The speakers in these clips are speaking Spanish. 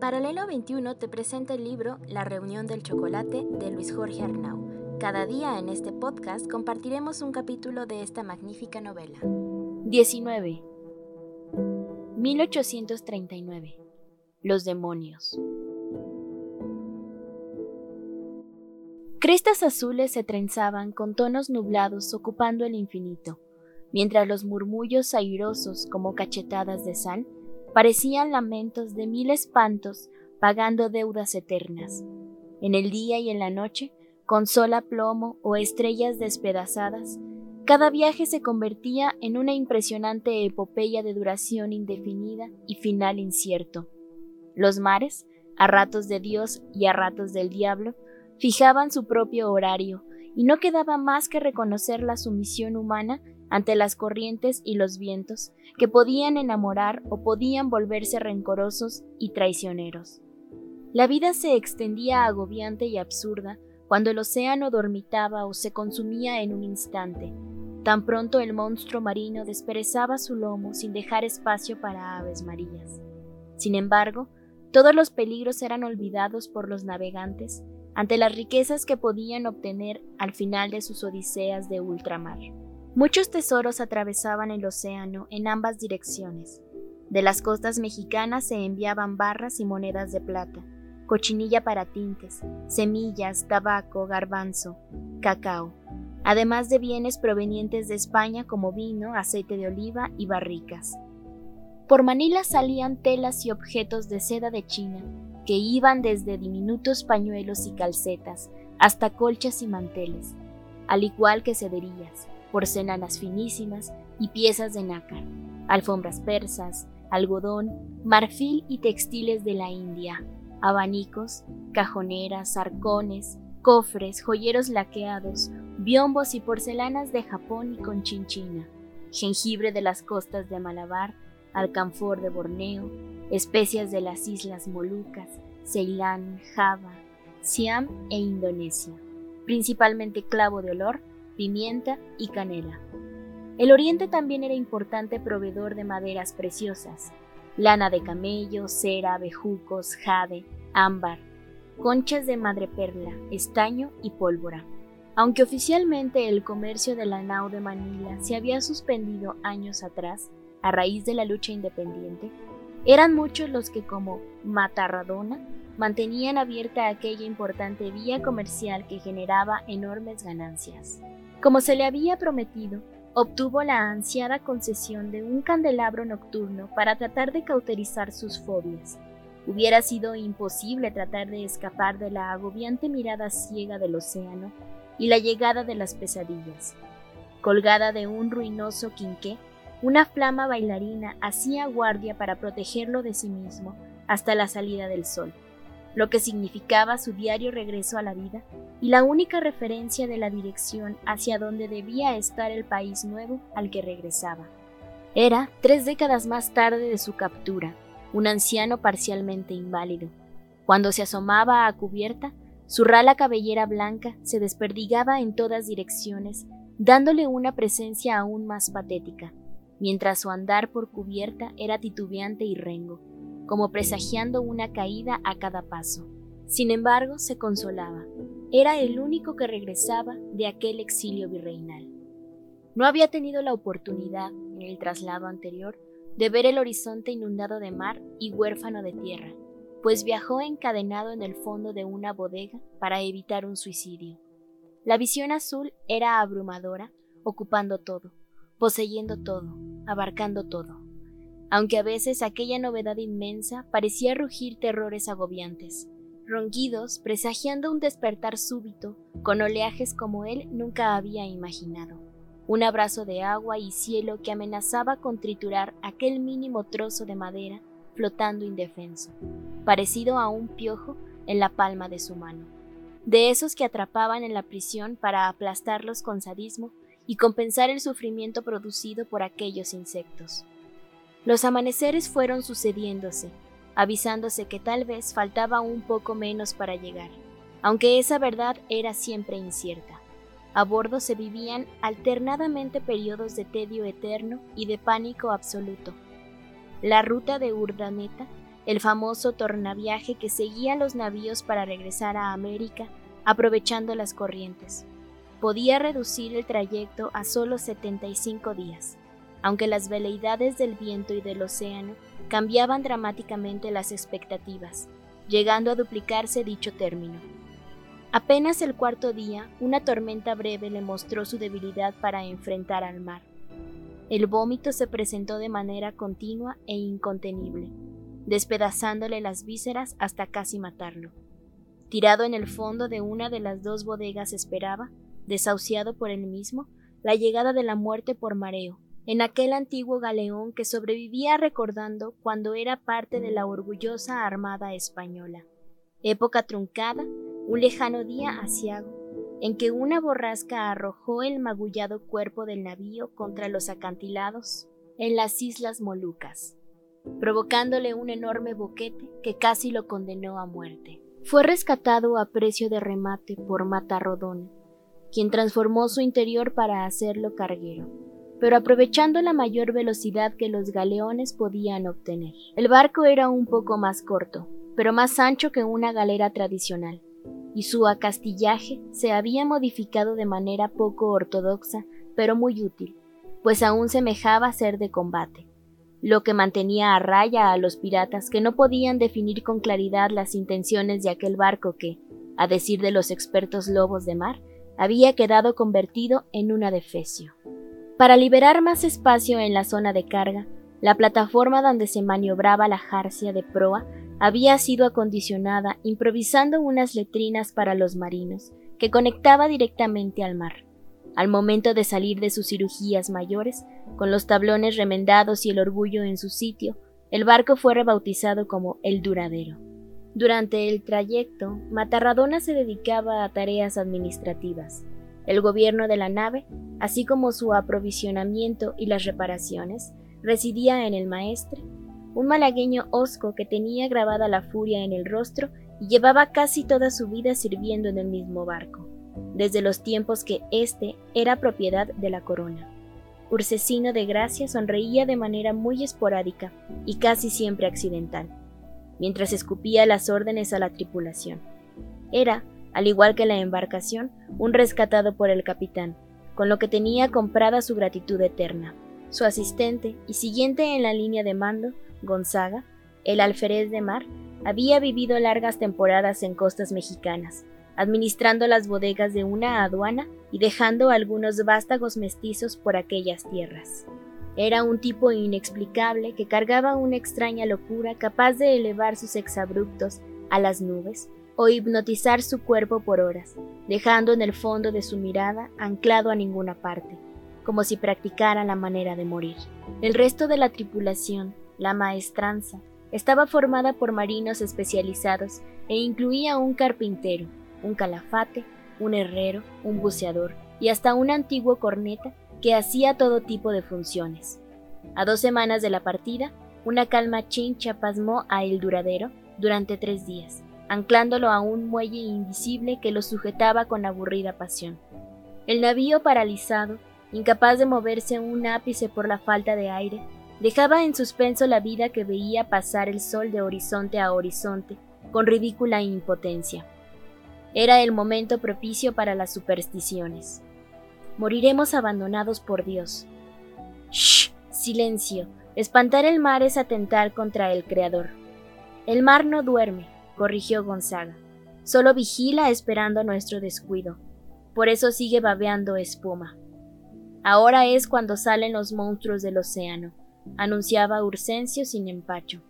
Paralelo 21 te presenta el libro La reunión del chocolate de Luis Jorge Arnau. Cada día en este podcast compartiremos un capítulo de esta magnífica novela. 19. 1839. Los demonios. Crestas azules se trenzaban con tonos nublados ocupando el infinito, mientras los murmullos airosos como cachetadas de sal parecían lamentos de mil espantos pagando deudas eternas. En el día y en la noche, con sol a plomo o estrellas despedazadas, cada viaje se convertía en una impresionante epopeya de duración indefinida y final incierto. Los mares, a ratos de Dios y a ratos del diablo, fijaban su propio horario, y no quedaba más que reconocer la sumisión humana ante las corrientes y los vientos, que podían enamorar o podían volverse rencorosos y traicioneros. La vida se extendía agobiante y absurda cuando el océano dormitaba o se consumía en un instante. Tan pronto el monstruo marino desperezaba su lomo sin dejar espacio para aves marías. Sin embargo, todos los peligros eran olvidados por los navegantes ante las riquezas que podían obtener al final de sus odiseas de ultramar. Muchos tesoros atravesaban el océano en ambas direcciones. De las costas mexicanas se enviaban barras y monedas de plata, cochinilla para tintes, semillas, tabaco, garbanzo, cacao, además de bienes provenientes de España como vino, aceite de oliva y barricas. Por Manila salían telas y objetos de seda de China, que iban desde diminutos pañuelos y calcetas hasta colchas y manteles, al igual que cederías, porcelanas finísimas y piezas de nácar, alfombras persas, algodón, marfil y textiles de la India, abanicos, cajoneras, arcones, cofres, joyeros laqueados, biombos y porcelanas de Japón y conchinchina, jengibre de las costas de Malabar, alcanfor de Borneo, especias de las islas Molucas, Ceilán, Java, Siam e Indonesia, principalmente clavo de olor, pimienta y canela. El oriente también era importante proveedor de maderas preciosas, lana de camello, cera, bejucos, jade, ámbar, conchas de madreperla, estaño y pólvora. Aunque oficialmente el comercio de la nao de Manila se había suspendido años atrás, a raíz de la lucha independiente, eran muchos los que como Matarradona mantenían abierta aquella importante vía comercial que generaba enormes ganancias. Como se le había prometido, obtuvo la ansiada concesión de un candelabro nocturno para tratar de cauterizar sus fobias. Hubiera sido imposible tratar de escapar de la agobiante mirada ciega del océano y la llegada de las pesadillas. Colgada de un ruinoso quinqué, una flama bailarina hacía guardia para protegerlo de sí mismo hasta la salida del sol, lo que significaba su diario regreso a la vida y la única referencia de la dirección hacia donde debía estar el país nuevo al que regresaba. Era tres décadas más tarde de su captura, un anciano parcialmente inválido. Cuando se asomaba a cubierta, su rala cabellera blanca se desperdigaba en todas direcciones, dándole una presencia aún más patética mientras su andar por cubierta era titubeante y rengo, como presagiando una caída a cada paso. Sin embargo, se consolaba. Era el único que regresaba de aquel exilio virreinal. No había tenido la oportunidad, en el traslado anterior, de ver el horizonte inundado de mar y huérfano de tierra, pues viajó encadenado en el fondo de una bodega para evitar un suicidio. La visión azul era abrumadora, ocupando todo, poseyendo todo, abarcando todo, aunque a veces aquella novedad inmensa parecía rugir terrores agobiantes, ronquidos presagiando un despertar súbito, con oleajes como él nunca había imaginado, un abrazo de agua y cielo que amenazaba con triturar aquel mínimo trozo de madera flotando indefenso, parecido a un piojo en la palma de su mano, de esos que atrapaban en la prisión para aplastarlos con sadismo y compensar el sufrimiento producido por aquellos insectos. Los amaneceres fueron sucediéndose, avisándose que tal vez faltaba un poco menos para llegar, aunque esa verdad era siempre incierta. A bordo se vivían alternadamente periodos de tedio eterno y de pánico absoluto. La ruta de Urdaneta el famoso tornaviaje que seguía los navíos para regresar a América aprovechando las corrientes. Podía reducir el trayecto a solo 75 días, aunque las veleidades del viento y del océano cambiaban dramáticamente las expectativas, llegando a duplicarse dicho término. Apenas el cuarto día, una tormenta breve le mostró su debilidad para enfrentar al mar. El vómito se presentó de manera continua e incontenible, despedazándole las vísceras hasta casi matarlo. Tirado en el fondo de una de las dos bodegas esperaba, desahuciado por él mismo, la llegada de la muerte por mareo, en aquel antiguo galeón que sobrevivía recordando cuando era parte de la orgullosa Armada Española. Época truncada, un lejano día asiago, en que una borrasca arrojó el magullado cuerpo del navío contra los acantilados en las Islas Molucas, provocándole un enorme boquete que casi lo condenó a muerte. Fue rescatado a precio de remate por Matarrodón, quien transformó su interior para hacerlo carguero, pero aprovechando la mayor velocidad que los galeones podían obtener. El barco era un poco más corto, pero más ancho que una galera tradicional, y su acastillaje se había modificado de manera poco ortodoxa, pero muy útil, pues aún semejaba ser de combate, lo que mantenía a raya a los piratas que no podían definir con claridad las intenciones de aquel barco que, a decir de los expertos lobos de mar, había quedado convertido en un adefesio. Para liberar más espacio en la zona de carga, la plataforma donde se maniobraba la jarcia de proa había sido acondicionada improvisando unas letrinas para los marinos, que conectaba directamente al mar. Al momento de salir de sus cirugías mayores, con los tablones remendados y el orgullo en su sitio, el barco fue rebautizado como el Duradero. Durante el trayecto, Matarradona se dedicaba a tareas administrativas. El gobierno de la nave, así como su aprovisionamiento y las reparaciones, residía en el maestre un malagueño hosco que tenía grabada la furia en el rostro y llevaba casi toda su vida sirviendo en el mismo barco, desde los tiempos que éste era propiedad de la corona. Ursesino de Gracia sonreía de manera muy esporádica y casi siempre accidental, mientras escupía las órdenes a la tripulación. Era, al igual que la embarcación, un rescatado por el capitán, con lo que tenía comprada su gratitud eterna. Su asistente y siguiente en la línea de mando Gonzaga, el alférez de mar, había vivido largas temporadas en costas mexicanas, administrando las bodegas de una aduana y dejando algunos vástagos mestizos por aquellas tierras. Era un tipo inexplicable que cargaba una extraña locura capaz de elevar sus exabruptos a las nubes o hipnotizar su cuerpo por horas, dejando en el fondo de su mirada anclado a ninguna parte, como si practicara la manera de morir. El resto de la tripulación la maestranza estaba formada por marinos especializados e incluía un carpintero, un calafate, un herrero, un buceador y hasta un antiguo corneta que hacía todo tipo de funciones. A dos semanas de la partida, una calma chincha pasmó a El Duradero durante tres días, anclándolo a un muelle invisible que lo sujetaba con aburrida pasión. El navío paralizado, incapaz de moverse un ápice por la falta de aire, dejaba en suspenso la vida que veía pasar el sol de horizonte a horizonte con ridícula impotencia. Era el momento propicio para las supersticiones. Moriremos abandonados por Dios. ¡Shh! Silencio. Espantar el mar es atentar contra el Creador. El mar no duerme, corrigió Gonzaga. Solo vigila esperando nuestro descuido. Por eso sigue babeando espuma. Ahora es cuando salen los monstruos del océano anunciaba Ursencio sin empacho,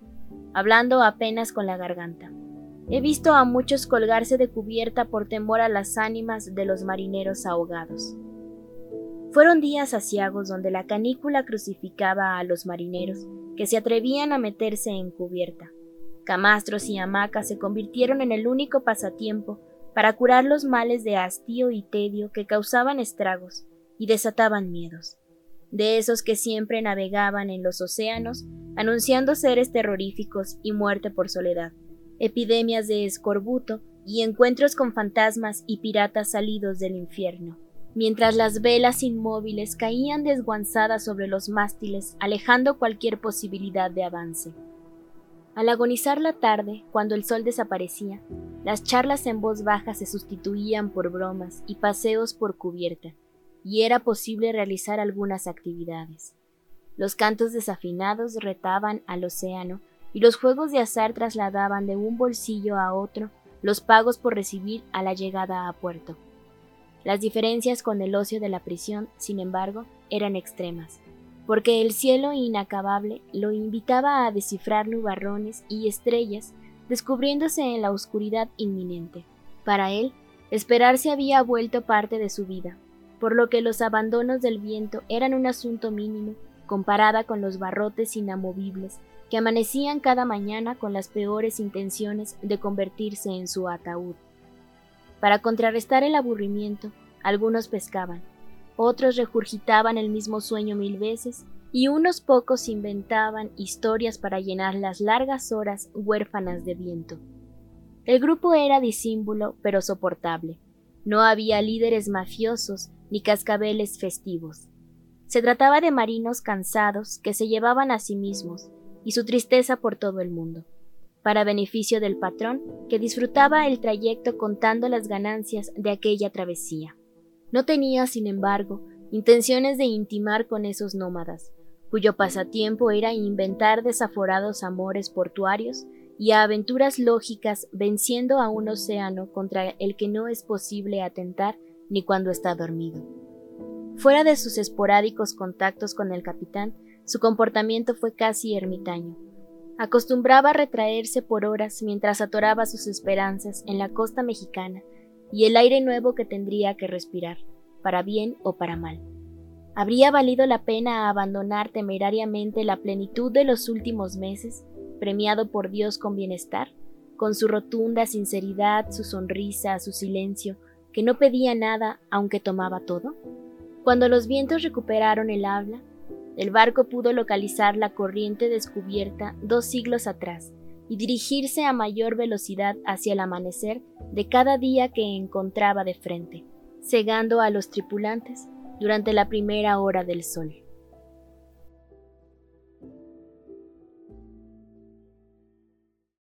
hablando apenas con la garganta. He visto a muchos colgarse de cubierta por temor a las ánimas de los marineros ahogados. Fueron días asiagos donde la canícula crucificaba a los marineros que se atrevían a meterse en cubierta. Camastros y hamacas se convirtieron en el único pasatiempo para curar los males de hastío y tedio que causaban estragos y desataban miedos de esos que siempre navegaban en los océanos, anunciando seres terroríficos y muerte por soledad, epidemias de escorbuto y encuentros con fantasmas y piratas salidos del infierno, mientras las velas inmóviles caían desguanzadas sobre los mástiles, alejando cualquier posibilidad de avance. Al agonizar la tarde, cuando el sol desaparecía, las charlas en voz baja se sustituían por bromas y paseos por cubierta, y era posible realizar algunas actividades. Los cantos desafinados retaban al océano y los juegos de azar trasladaban de un bolsillo a otro los pagos por recibir a la llegada a puerto. Las diferencias con el ocio de la prisión, sin embargo, eran extremas, porque el cielo inacabable lo invitaba a descifrar nubarrones y estrellas, descubriéndose en la oscuridad inminente. Para él, esperarse había vuelto parte de su vida, por lo que los abandonos del viento eran un asunto mínimo comparada con los barrotes inamovibles que amanecían cada mañana con las peores intenciones de convertirse en su ataúd. Para contrarrestar el aburrimiento, algunos pescaban, otros regurgitaban el mismo sueño mil veces, y unos pocos inventaban historias para llenar las largas horas huérfanas de viento. El grupo era disímbulo, pero soportable. No había líderes mafiosos ni cascabeles festivos. Se trataba de marinos cansados que se llevaban a sí mismos, y su tristeza por todo el mundo, para beneficio del patrón que disfrutaba el trayecto contando las ganancias de aquella travesía. No tenía, sin embargo, intenciones de intimar con esos nómadas, cuyo pasatiempo era inventar desaforados amores portuarios y aventuras lógicas venciendo a un océano contra el que no es posible atentar ni cuando está dormido. Fuera de sus esporádicos contactos con el capitán, su comportamiento fue casi ermitaño. Acostumbraba a retraerse por horas mientras atoraba sus esperanzas en la costa mexicana y el aire nuevo que tendría que respirar, para bien o para mal. ¿Habría valido la pena abandonar temerariamente la plenitud de los últimos meses, premiado por Dios con bienestar, con su rotunda sinceridad, su sonrisa, su silencio, que no pedía nada aunque tomaba todo? Cuando los vientos recuperaron el habla, el barco pudo localizar la corriente descubierta dos siglos atrás y dirigirse a mayor velocidad hacia el amanecer de cada día que encontraba de frente, cegando a los tripulantes durante la primera hora del sol.